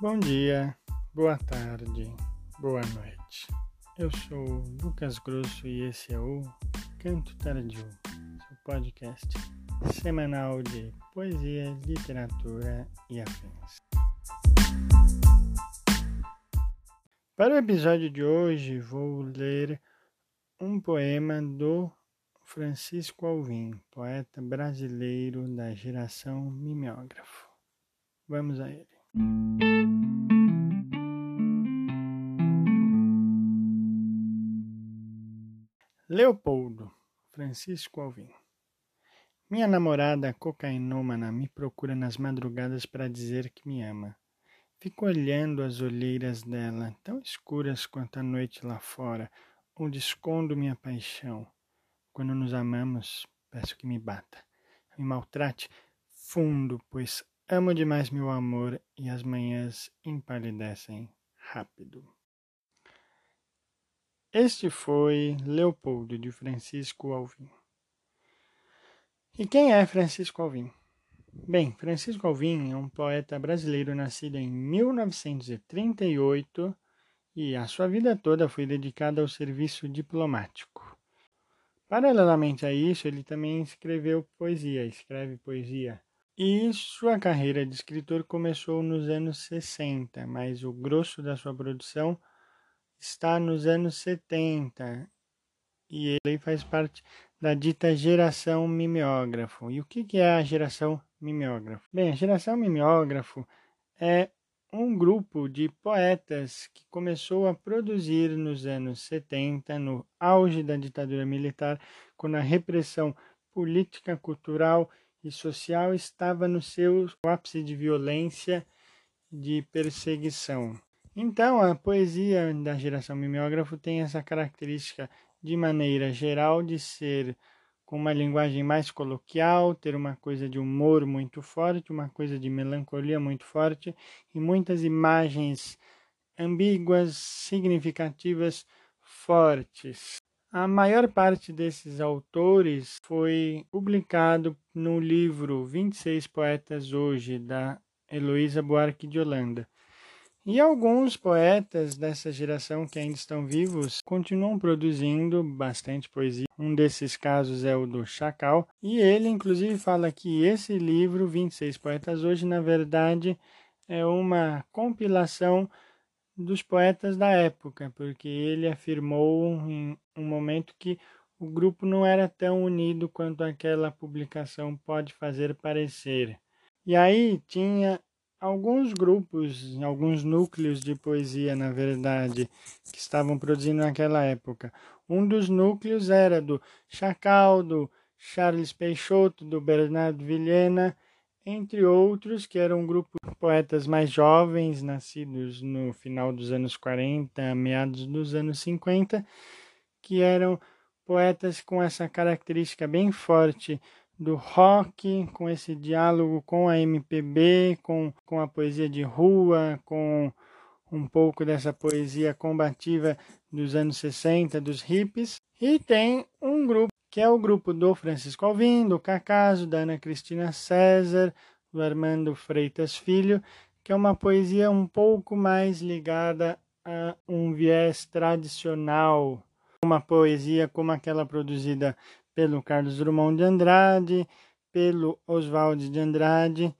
Bom dia, boa tarde, boa noite. Eu sou Lucas Grosso e esse é o Canto Tardio, seu podcast semanal de poesia, literatura e afins. Para o episódio de hoje, vou ler um poema do Francisco Alvim, poeta brasileiro da geração mimeógrafo. Vamos a ele. Leopoldo, Francisco Alvim. Minha namorada cocainômana me procura nas madrugadas para dizer que me ama. Fico olhando as olheiras dela, tão escuras quanto a noite lá fora, onde escondo minha paixão. Quando nos amamos, peço que me bata, me maltrate fundo, pois Amo demais meu amor e as manhãs empalidecem rápido. Este foi Leopoldo de Francisco Alvim. E quem é Francisco Alvim? Bem, Francisco Alvim é um poeta brasileiro nascido em 1938 e a sua vida toda foi dedicada ao serviço diplomático. Paralelamente a isso, ele também escreveu poesia, escreve poesia e sua carreira de escritor começou nos anos 60, mas o grosso da sua produção está nos anos 70 e ele faz parte da dita geração mimeógrafo. E o que é a geração mimeógrafo? Bem, a geração mimeógrafo é um grupo de poetas que começou a produzir nos anos 70, no auge da ditadura militar, quando a repressão política, cultural e social estava no seu ápice de violência, de perseguição. Então, a poesia da geração mimeógrafo tem essa característica, de maneira geral, de ser com uma linguagem mais coloquial, ter uma coisa de humor muito forte, uma coisa de melancolia muito forte e muitas imagens ambíguas, significativas, fortes. A maior parte desses autores foi publicado no livro 26 Poetas Hoje, da Heloísa Buarque de Holanda. E alguns poetas dessa geração que ainda estão vivos continuam produzindo bastante poesia. Um desses casos é o do Chacal, e ele inclusive fala que esse livro, 26 Poetas Hoje, na verdade é uma compilação dos poetas da época, porque ele afirmou em um momento que o grupo não era tão unido quanto aquela publicação pode fazer parecer. E aí tinha alguns grupos, alguns núcleos de poesia, na verdade, que estavam produzindo naquela época. Um dos núcleos era do Chacal, do Charles Peixoto, do Bernardo Vilhena, entre outros, que era um grupo de poetas mais jovens, nascidos no final dos anos 40, meados dos anos 50, que eram poetas com essa característica bem forte do rock, com esse diálogo com a MPB, com, com a poesia de rua, com um pouco dessa poesia combativa dos anos 60, dos hippies. E tem um grupo que é o grupo do Francisco Alvim, do Cacaso, da Ana Cristina César, do Armando Freitas Filho, que é uma poesia um pouco mais ligada a um viés tradicional, uma poesia como aquela produzida pelo Carlos Drummond de Andrade, pelo Oswald de Andrade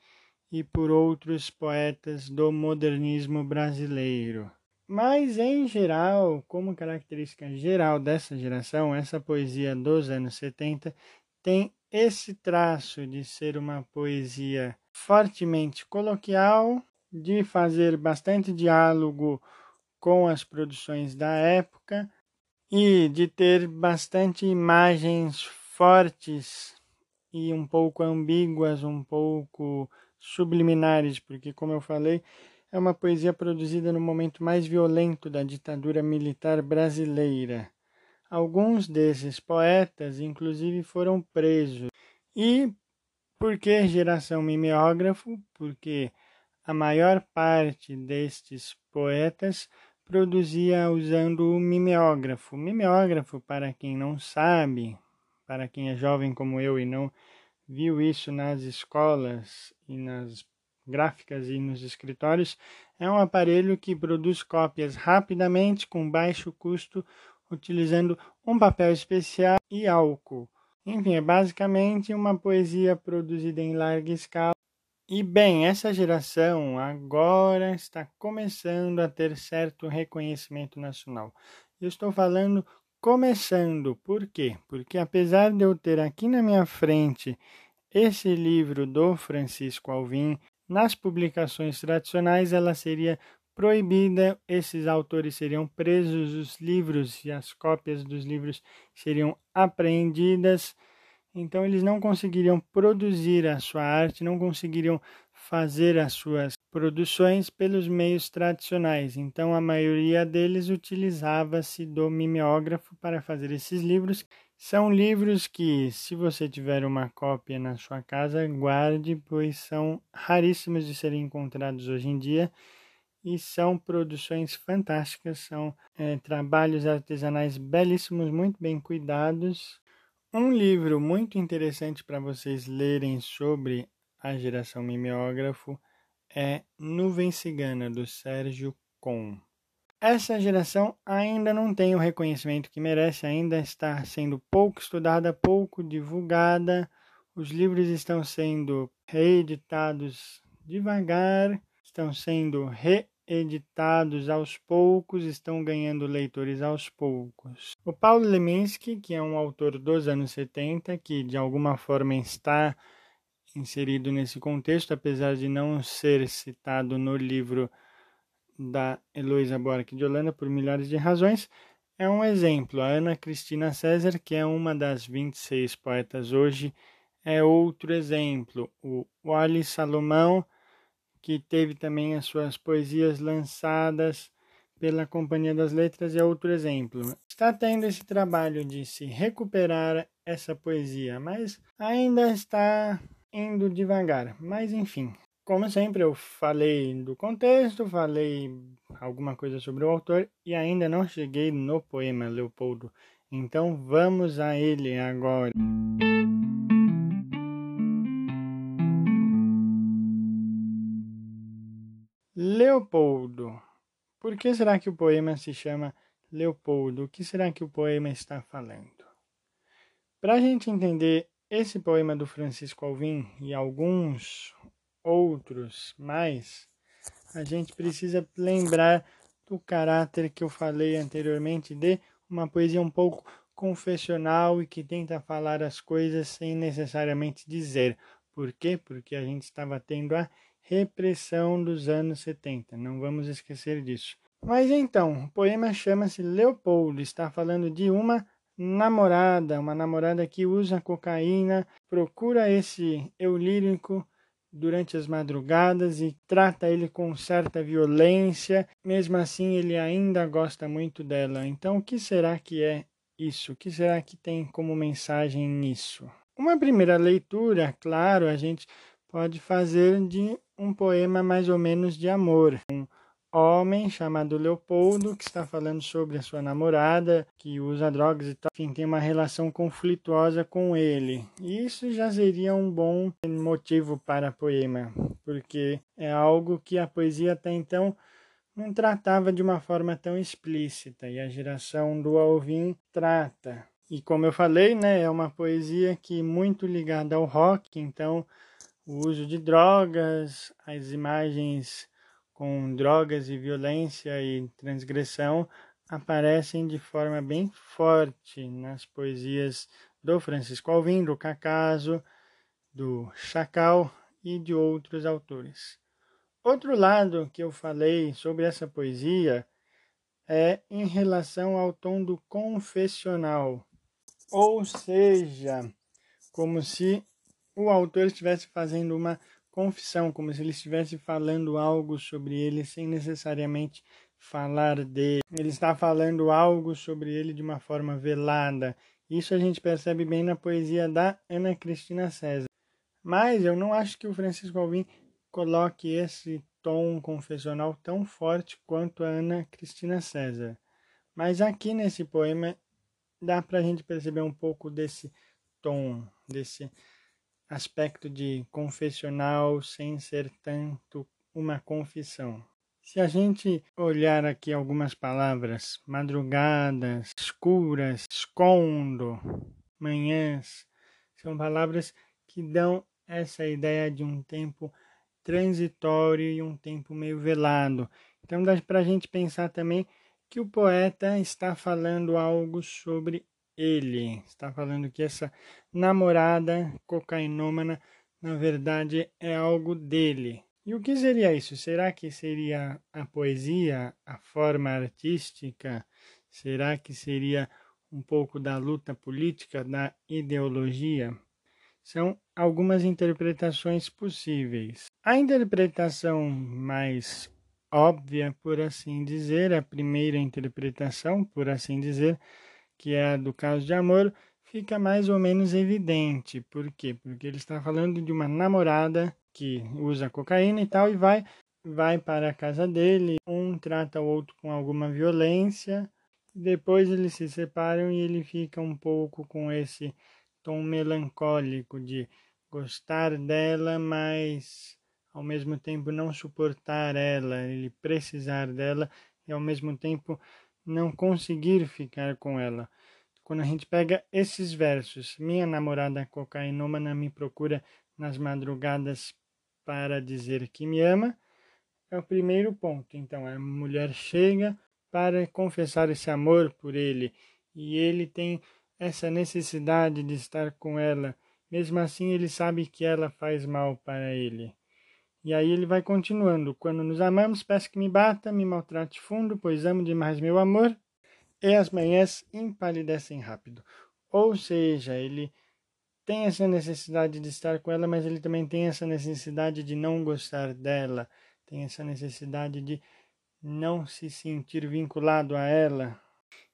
e por outros poetas do modernismo brasileiro. Mas, em geral, como característica geral dessa geração, essa poesia dos anos 70 tem esse traço de ser uma poesia fortemente coloquial, de fazer bastante diálogo com as produções da época e de ter bastante imagens fortes e um pouco ambíguas, um pouco subliminares, porque, como eu falei, é uma poesia produzida no momento mais violento da ditadura militar brasileira. Alguns desses poetas, inclusive, foram presos. E por que geração mimeógrafo? Porque a maior parte destes poetas produzia usando o mimeógrafo. Mimeógrafo, para quem não sabe, para quem é jovem como eu e não viu isso nas escolas e nas gráficas e nos escritórios, é um aparelho que produz cópias rapidamente com baixo custo, utilizando um papel especial e álcool. Enfim, é basicamente uma poesia produzida em larga escala. E bem, essa geração agora está começando a ter certo reconhecimento nacional. Eu estou falando começando, por quê? Porque apesar de eu ter aqui na minha frente esse livro do Francisco Alvim, nas publicações tradicionais ela seria proibida, esses autores seriam presos, os livros e as cópias dos livros seriam apreendidas. Então eles não conseguiriam produzir a sua arte, não conseguiriam fazer as suas produções pelos meios tradicionais. Então a maioria deles utilizava-se do mimeógrafo para fazer esses livros. São livros que, se você tiver uma cópia na sua casa, guarde, pois são raríssimos de serem encontrados hoje em dia e são produções fantásticas, são é, trabalhos artesanais belíssimos, muito bem cuidados. Um livro muito interessante para vocês lerem sobre a geração mimeógrafo é Nuvem Cigana, do Sérgio Com. Essa geração ainda não tem o reconhecimento que merece, ainda está sendo pouco estudada, pouco divulgada. Os livros estão sendo reeditados devagar, estão sendo reeditados aos poucos, estão ganhando leitores aos poucos. O Paulo Leminski, que é um autor dos anos 70, que de alguma forma está inserido nesse contexto, apesar de não ser citado no livro da Heloísa Buarque de Holanda por milhares de razões, é um exemplo. A Ana Cristina César, que é uma das 26 poetas hoje, é outro exemplo. O Wally Salomão, que teve também as suas poesias lançadas pela Companhia das Letras, é outro exemplo. Está tendo esse trabalho de se recuperar essa poesia, mas ainda está indo devagar. Mas enfim, como sempre, eu falei do contexto, falei alguma coisa sobre o autor e ainda não cheguei no poema Leopoldo. Então vamos a ele agora. Leopoldo. Por que será que o poema se chama Leopoldo? O que será que o poema está falando? Para a gente entender esse poema do Francisco Alvim e alguns outros mais, a gente precisa lembrar do caráter que eu falei anteriormente de uma poesia um pouco confessional e que tenta falar as coisas sem necessariamente dizer. Por quê? Porque a gente estava tendo a repressão dos anos 70, não vamos esquecer disso. Mas então, o poema chama-se Leopoldo, está falando de uma namorada, uma namorada que usa cocaína, procura esse eu lírico durante as madrugadas e trata ele com certa violência. Mesmo assim, ele ainda gosta muito dela. Então, o que será que é isso? O que será que tem como mensagem nisso? Uma primeira leitura, claro, a gente pode fazer de um poema mais ou menos de amor. Um homem chamado Leopoldo que está falando sobre a sua namorada que usa drogas e tal, enfim, tem uma relação conflituosa com ele. Isso já seria um bom motivo para poema, porque é algo que a poesia até então não tratava de uma forma tão explícita e a geração do Alvin trata. E como eu falei, né, é uma poesia que muito ligada ao rock, então o uso de drogas, as imagens com drogas e violência e transgressão aparecem de forma bem forte nas poesias do Francisco Alvim, do Cacaso, do Chacal e de outros autores. Outro lado que eu falei sobre essa poesia é em relação ao tom do confessional, ou seja, como se o autor estivesse fazendo uma confissão, como se ele estivesse falando algo sobre ele sem necessariamente falar dele. Ele está falando algo sobre ele de uma forma velada. Isso a gente percebe bem na poesia da Ana Cristina César. Mas eu não acho que o Francisco Alvim coloque esse tom confessional tão forte quanto a Ana Cristina César. Mas aqui nesse poema dá para a gente perceber um pouco desse tom, desse aspecto de confessional sem ser tanto uma confissão. Se a gente olhar aqui algumas palavras, madrugadas, escuras, escondo, manhãs, são palavras que dão essa ideia de um tempo transitório e um tempo meio velado. Então dá para a gente pensar também que o poeta está falando algo sobre ele. Está falando que essa namorada cocainômana, na verdade, é algo dele. E o que seria isso? Será que seria a poesia, a forma artística? Será que seria um pouco da luta política, da ideologia? São algumas interpretações possíveis. A interpretação mais óbvia, por assim dizer, a primeira interpretação, por assim dizer, que é a do caso de amor, fica mais ou menos evidente. Por quê? Porque ele está falando de uma namorada que usa cocaína e tal e vai vai para a casa dele, um trata o outro com alguma violência, depois eles se separam e ele fica um pouco com esse tom melancólico de gostar dela, mas ao mesmo tempo não suportar ela, ele precisar dela e ao mesmo tempo não conseguir ficar com ela. Quando a gente pega esses versos, minha namorada cocainômana me procura nas madrugadas para dizer que me ama, é o primeiro ponto. Então, a mulher chega para confessar esse amor por ele e ele tem essa necessidade de estar com ela. Mesmo assim, ele sabe que ela faz mal para ele. E aí ele vai continuando: Quando nos amamos, peço que me bata, me maltrate fundo, pois amo demais meu amor, e as manhãs empalidecem rápido. Ou seja, ele tem essa necessidade de estar com ela, mas ele também tem essa necessidade de não gostar dela, tem essa necessidade de não se sentir vinculado a ela,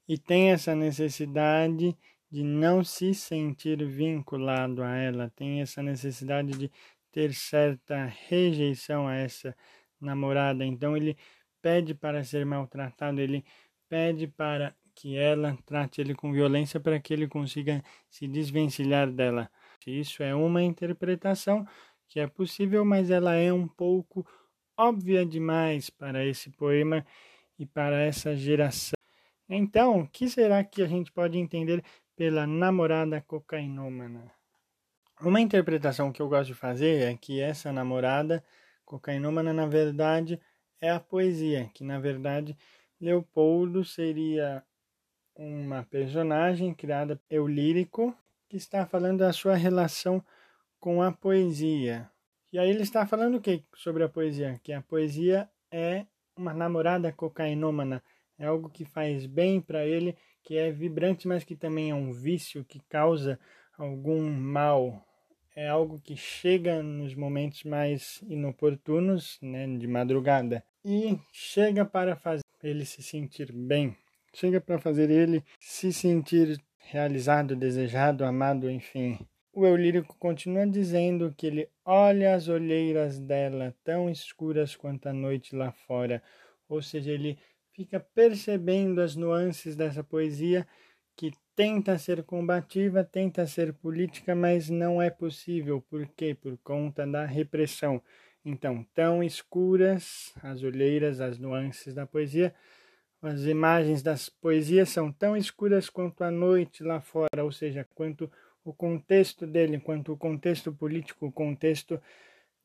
e tem essa necessidade de não se sentir vinculado a ela, tem essa necessidade de ter certa rejeição a essa namorada. Então ele pede para ser maltratado, ele pede para que ela trate ele com violência para que ele consiga se desvencilhar dela. Isso é uma interpretação que é possível, mas ela é um pouco óbvia demais para esse poema e para essa geração. Então, o que será que a gente pode entender pela namorada cocainômana? Uma interpretação que eu gosto de fazer é que essa namorada cocainômana, na verdade, é a poesia, que na verdade Leopoldo seria uma personagem criada eu lírico que está falando da sua relação com a poesia. E aí ele está falando o que sobre a poesia? Que a poesia é uma namorada cocainômana, é algo que faz bem para ele, que é vibrante, mas que também é um vício que causa algum mal. É algo que chega nos momentos mais inoportunos, né, de madrugada, e chega para fazer ele se sentir bem, chega para fazer ele se sentir realizado, desejado, amado, enfim. O eu lírico continua dizendo que ele olha as olheiras dela tão escuras quanto a noite lá fora, ou seja, ele fica percebendo as nuances dessa poesia tenta ser combativa, tenta ser política, mas não é possível. Por quê? Por conta da repressão. Então, tão escuras as olheiras, as nuances da poesia, as imagens das poesias são tão escuras quanto a noite lá fora, ou seja, quanto o contexto dele, quanto o contexto político, o contexto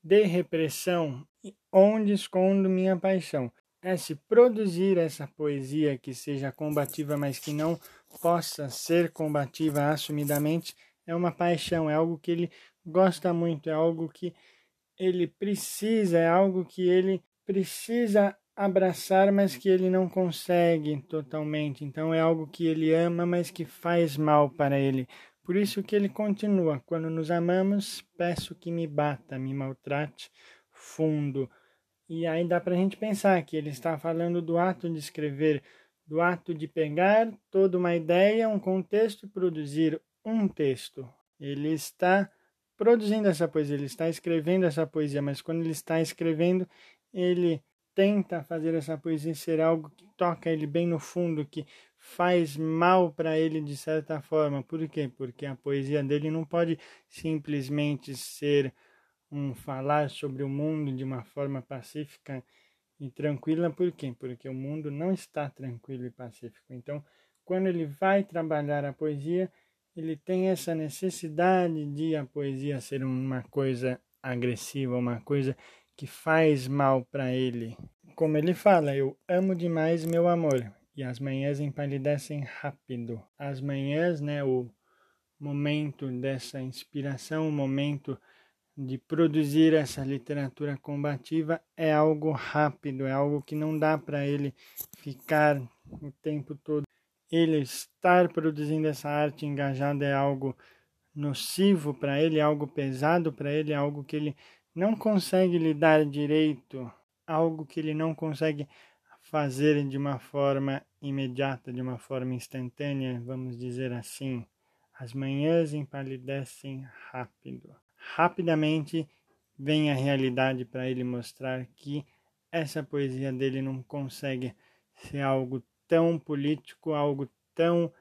de repressão, onde escondo minha paixão. É se produzir essa poesia que seja combativa, mas que não possa ser combativa assumidamente é uma paixão, é algo que ele gosta muito, é algo que ele precisa, é algo que ele precisa abraçar, mas que ele não consegue totalmente. Então é algo que ele ama, mas que faz mal para ele. Por isso que ele continua: quando nos amamos, peço que me bata, me maltrate fundo. E aí dá para a gente pensar que ele está falando do ato de escrever do ato de pegar toda uma ideia, um contexto e produzir um texto. Ele está produzindo essa poesia, ele está escrevendo essa poesia, mas quando ele está escrevendo, ele tenta fazer essa poesia ser algo que toca ele bem no fundo, que faz mal para ele de certa forma. Por quê? Porque a poesia dele não pode simplesmente ser um falar sobre o mundo de uma forma pacífica e tranquila. Por quê? Porque o mundo não está tranquilo e pacífico. Então, quando ele vai trabalhar a poesia, ele tem essa necessidade de a poesia ser uma coisa agressiva, uma coisa que faz mal para ele. Como ele fala, eu amo demais meu amor e as manhãs empalidecem rápido. As manhãs, né, o momento dessa inspiração, o momento de produzir essa literatura combativa é algo rápido, é algo que não dá para ele ficar o tempo todo. Ele estar produzindo essa arte engajada é algo nocivo para ele, é algo pesado para ele, é algo que ele não consegue lidar direito, algo que ele não consegue fazer de uma forma imediata, de uma forma instantânea, vamos dizer assim. As manhãs empalidecem rápido. Rapidamente vem a realidade para ele mostrar que essa poesia dele não consegue ser algo tão político, algo tão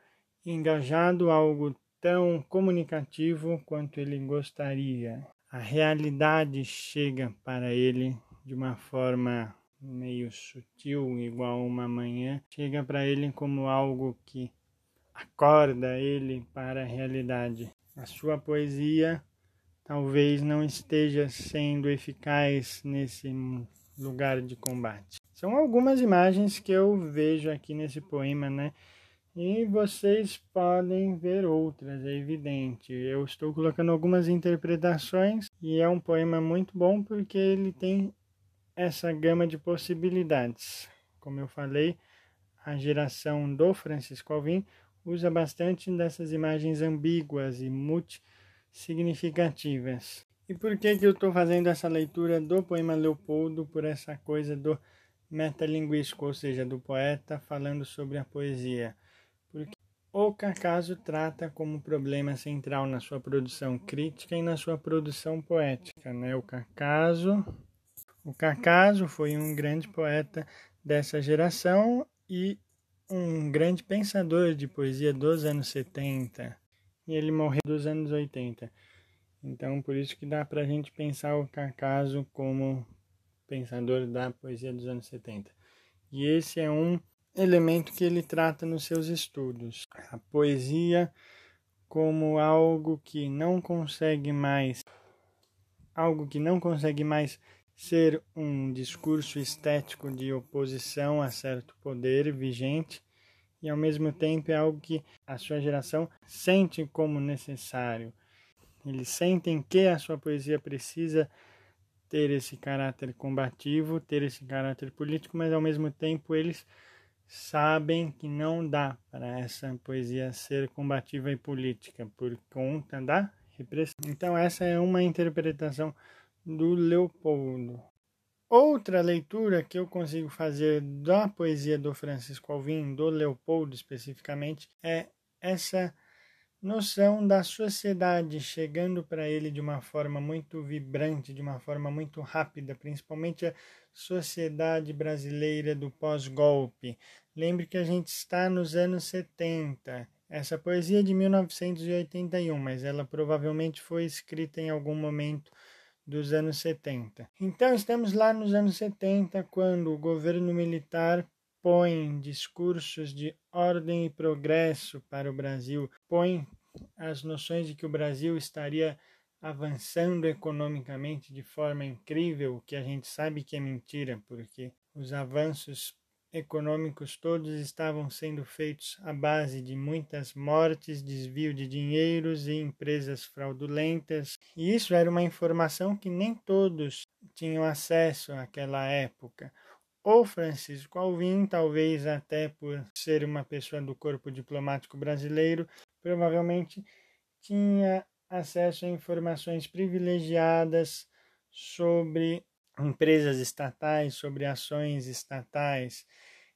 engajado, algo tão comunicativo quanto ele gostaria a realidade chega para ele de uma forma meio sutil, igual uma manhã, chega para ele como algo que acorda ele para a realidade. A sua poesia talvez não esteja sendo eficaz nesse lugar de combate. São algumas imagens que eu vejo aqui nesse poema, né? E vocês podem ver outras, é evidente. Eu estou colocando algumas interpretações e é um poema muito bom porque ele tem essa gama de possibilidades. Como eu falei, a geração do Francisco Alvim usa bastante dessas imagens ambíguas e multissignificativas. E por que, que eu estou fazendo essa leitura do poema Leopoldo por essa coisa do metalinguístico, ou seja, do poeta falando sobre a poesia? porque o Cacaso trata como problema central na sua produção crítica e na sua produção poética. Né? O Cacaso, o Cacaso foi um grande poeta dessa geração e um grande pensador de poesia dos anos 70. E ele morreu dos anos 80. Então, por isso que dá para a gente pensar o Cacaso como pensador da poesia dos anos 70. E esse é um elemento que ele trata nos seus estudos. A poesia como algo que não consegue mais algo que não consegue mais ser um discurso estético de oposição a certo poder vigente e ao mesmo tempo é algo que a sua geração sente como necessário. Eles sentem que a sua poesia precisa ter esse caráter combativo, ter esse caráter político, mas ao mesmo tempo eles sabem que não dá para essa poesia ser combativa e política por conta da repressão. Então, essa é uma interpretação do Leopoldo. Outra leitura que eu consigo fazer da poesia do Francisco Alvim, do Leopoldo especificamente, é essa noção da sociedade chegando para ele de uma forma muito vibrante, de uma forma muito rápida, principalmente a sociedade brasileira do pós-golpe, Lembre que a gente está nos anos 70. Essa poesia é de 1981, mas ela provavelmente foi escrita em algum momento dos anos 70. Então, estamos lá nos anos 70, quando o governo militar põe discursos de ordem e progresso para o Brasil, põe as noções de que o Brasil estaria avançando economicamente de forma incrível, que a gente sabe que é mentira, porque os avanços econômicos todos estavam sendo feitos à base de muitas mortes, desvio de dinheiros e empresas fraudulentas. E isso era uma informação que nem todos tinham acesso naquela época. O Francisco Alvim, talvez até por ser uma pessoa do corpo diplomático brasileiro, provavelmente tinha acesso a informações privilegiadas sobre empresas estatais, sobre ações estatais.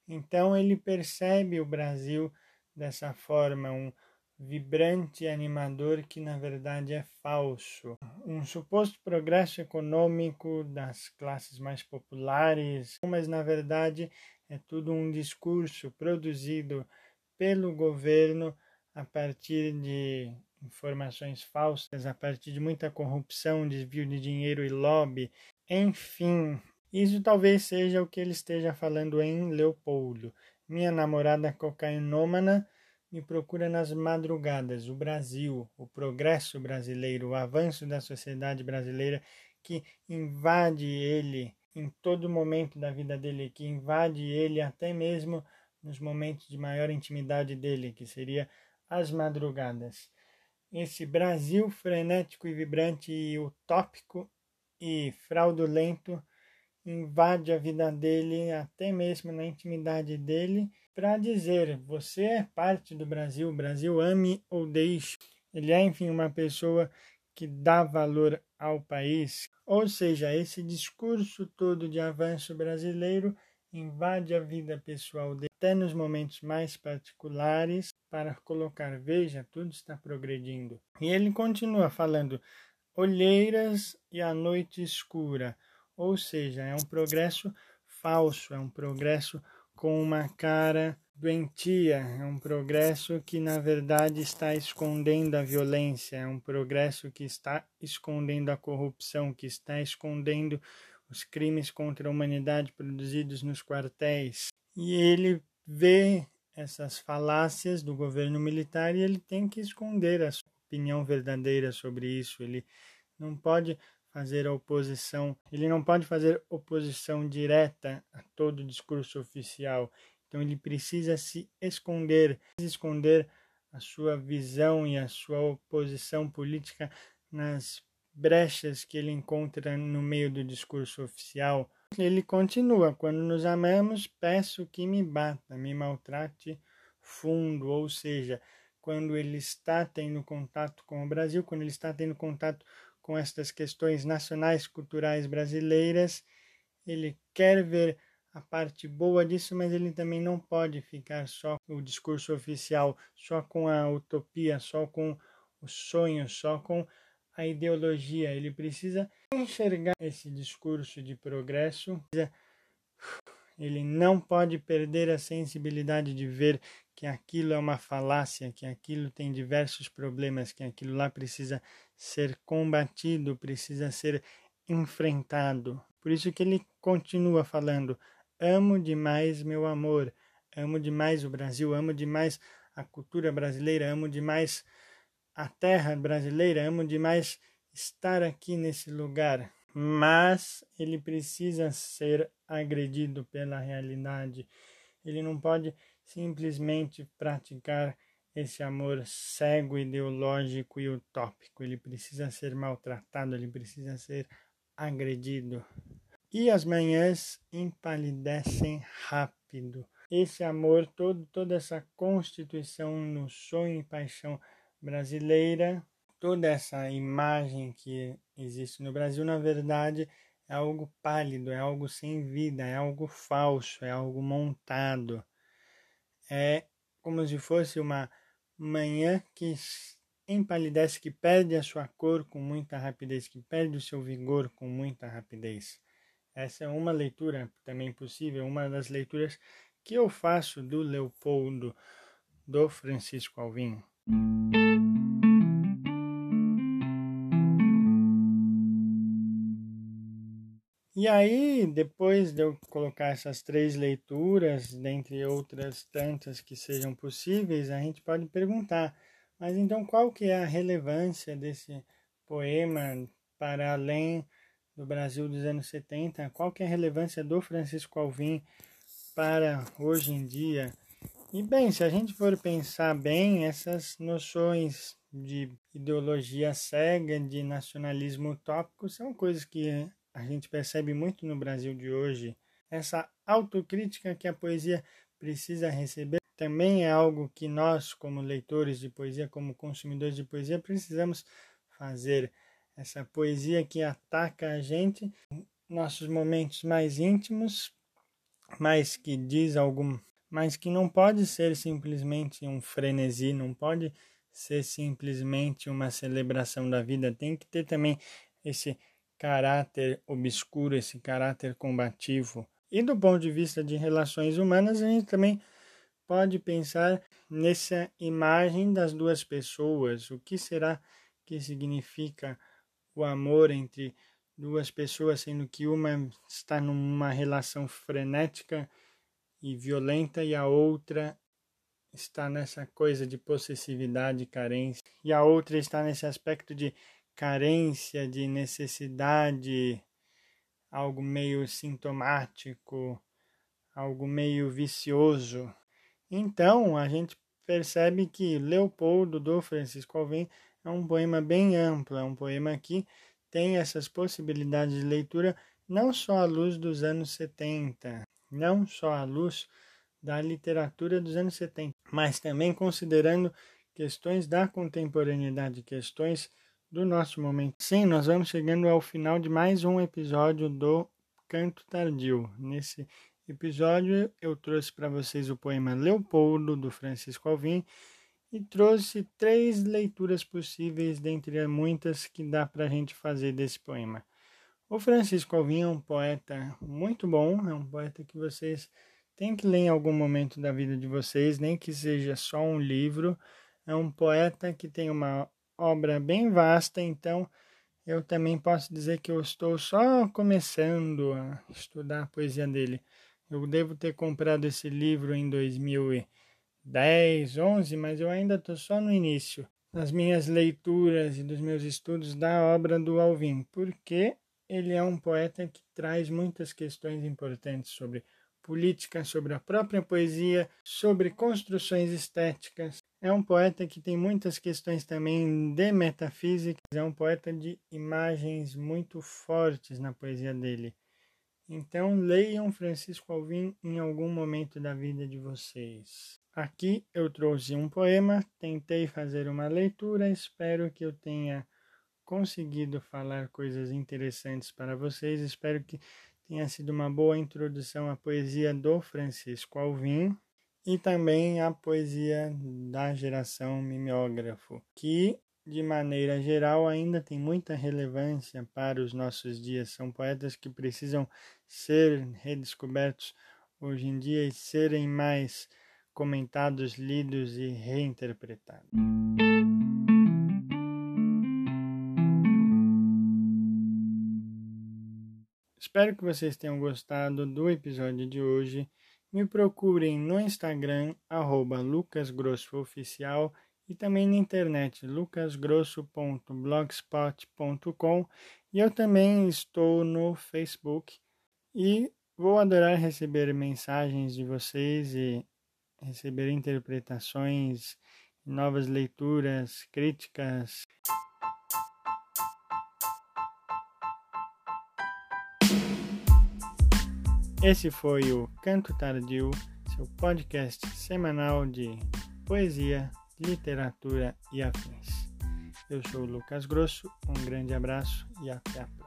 Então ele percebe o Brasil dessa forma, um vibrante animador que na verdade é falso. Um suposto progresso econômico das classes mais populares, mas na verdade é tudo um discurso produzido pelo governo a partir de informações falsas, a partir de muita corrupção, desvio de dinheiro e lobby. Enfim, isso talvez seja o que ele esteja falando em Leopoldo. Minha namorada cocainômana me procura nas madrugadas. O Brasil, o progresso brasileiro, o avanço da sociedade brasileira que invade ele em todo momento da vida dele, que invade ele até mesmo nos momentos de maior intimidade dele, que seria as madrugadas. Esse Brasil frenético e vibrante e utópico e fraudulento invade a vida dele, até mesmo na intimidade dele, para dizer: você é parte do Brasil, Brasil ame ou deixe. Ele é, enfim, uma pessoa que dá valor ao país. Ou seja, esse discurso todo de avanço brasileiro invade a vida pessoal dele, até nos momentos mais particulares, para colocar: veja, tudo está progredindo. E ele continua falando: olheiras e a noite escura. Ou seja, é um progresso falso, é um progresso com uma cara doentia, é um progresso que na verdade está escondendo a violência, é um progresso que está escondendo a corrupção, que está escondendo os crimes contra a humanidade produzidos nos quartéis. E ele vê essas falácias do governo militar e ele tem que esconder a sua opinião verdadeira sobre isso. Ele não pode fazer oposição, ele não pode fazer oposição direta a todo o discurso oficial. Então ele precisa se esconder, esconder a sua visão e a sua oposição política nas brechas que ele encontra no meio do discurso oficial. Ele continua: quando nos amamos, peço que me bata, me maltrate fundo, ou seja, quando ele está tendo contato com o Brasil, quando ele está tendo contato com estas questões nacionais culturais brasileiras. Ele quer ver a parte boa disso, mas ele também não pode ficar só com o discurso oficial, só com a utopia, só com o sonho, só com a ideologia. Ele precisa enxergar esse discurso de progresso. Ele não pode perder a sensibilidade de ver que aquilo é uma falácia, que aquilo tem diversos problemas, que aquilo lá precisa ser combatido, precisa ser enfrentado. Por isso que ele continua falando: amo demais meu amor, amo demais o Brasil, amo demais a cultura brasileira, amo demais a terra brasileira, amo demais estar aqui nesse lugar. Mas ele precisa ser agredido pela realidade. Ele não pode simplesmente praticar esse amor cego, ideológico e utópico. Ele precisa ser maltratado, ele precisa ser agredido. E as manhãs empalidecem rápido. Esse amor, todo, toda essa constituição no sonho e paixão brasileira, toda essa imagem que existe no Brasil, na verdade, é algo pálido, é algo sem vida, é algo falso, é algo montado. É como se fosse uma manhã que empalidece, que perde a sua cor com muita rapidez, que perde o seu vigor com muita rapidez. Essa é uma leitura também possível, uma das leituras que eu faço do Leopoldo, do Francisco Alvim. E aí, depois de eu colocar essas três leituras, dentre outras tantas que sejam possíveis, a gente pode perguntar, mas então qual que é a relevância desse poema para além do Brasil dos anos 70? Qual que é a relevância do Francisco Alvim para hoje em dia? E bem, se a gente for pensar bem, essas noções de ideologia cega, de nacionalismo utópico, são coisas que a gente percebe muito no Brasil de hoje. Essa autocrítica que a poesia precisa receber também é algo que nós, como leitores de poesia, como consumidores de poesia, precisamos fazer. Essa poesia que ataca a gente, nossos momentos mais íntimos, mas que diz algum, mas que não pode ser simplesmente um frenesi, não pode ser simplesmente uma celebração da vida, tem que ter também esse caráter obscuro, esse caráter combativo. E do ponto de vista de relações humanas, a gente também pode pensar nessa imagem das duas pessoas. O que será que significa o amor entre duas pessoas, sendo que uma está numa relação frenética e violenta e a outra está nessa coisa de possessividade e carência, e a outra está nesse aspecto de carência, de necessidade, algo meio sintomático, algo meio vicioso. Então, a gente percebe que Leopoldo do Francisco Alvim é um poema bem amplo, é um poema que tem essas possibilidades de leitura não só à luz dos anos 70, não só à luz da literatura dos anos 70, mas também considerando questões da contemporaneidade, questões do nosso momento. Sim, nós vamos chegando ao final de mais um episódio do Canto Tardio. Nesse episódio eu trouxe para vocês o poema Leopoldo do Francisco Alvim e trouxe três leituras possíveis dentre muitas que dá para a gente fazer desse poema. O Francisco Alvim é um poeta muito bom, é um poeta que vocês tem que ler em algum momento da vida de vocês, nem que seja só um livro. É um poeta que tem uma obra bem vasta, então eu também posso dizer que eu estou só começando a estudar a poesia dele. Eu devo ter comprado esse livro em 2010, 11, mas eu ainda estou só no início das minhas leituras e dos meus estudos da obra do Alvim, porque ele é um poeta que traz muitas questões importantes sobre política, sobre a própria poesia, sobre construções estéticas. É um poeta que tem muitas questões também de metafísica, é um poeta de imagens muito fortes na poesia dele. Então, leiam Francisco Alvim em algum momento da vida de vocês. Aqui eu trouxe um poema, tentei fazer uma leitura, espero que eu tenha conseguido falar coisas interessantes para vocês, espero que tenha sido uma boa introdução à poesia do Francisco Alvim e também à poesia da geração mimeógrafo, que de maneira geral ainda tem muita relevância para os nossos dias. São poetas que precisam ser redescobertos hoje em dia e serem mais comentados, lidos e reinterpretados. Espero que vocês tenham gostado do episódio de hoje. Me procurem no Instagram, arroba lucasgrossooficial e também na internet, lucasgrosso.blogspot.com e eu também estou no Facebook e vou adorar receber mensagens de vocês e receber interpretações, novas leituras, críticas. Esse foi o Canto Tardio, seu podcast semanal de poesia, literatura e afins. Eu sou o Lucas Grosso, um grande abraço e até a próxima.